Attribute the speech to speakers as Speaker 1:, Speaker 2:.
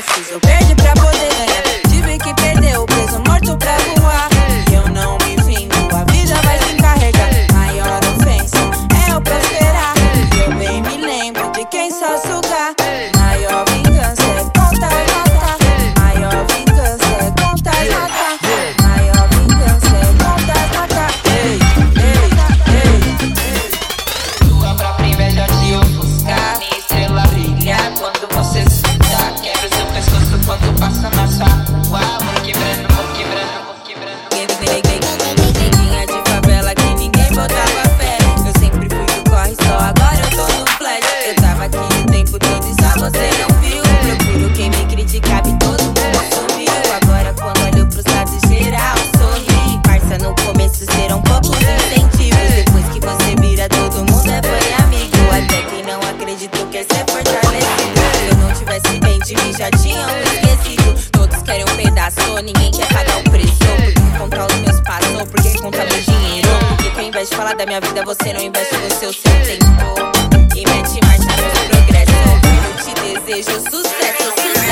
Speaker 1: house is a você não viu. Procuro quem me critica, e todo mundo assumiu. Agora quando olho pros lados geral, sorri. Parça no começo serão poucos incentivos. Depois que você vira, todo mundo é bom amigo. Até quem não acreditou quer ser é fortalecido. Se eu não tivesse bem de mim, já tinha um esquecido. Todos querem um pedaço, ninguém quer pagar o preço. Porque controla os meus passos, porque conta meu dinheiro. Porque invés de falar da minha vida, você não investe no seu, seu tempo desejo sucesso, sucesso.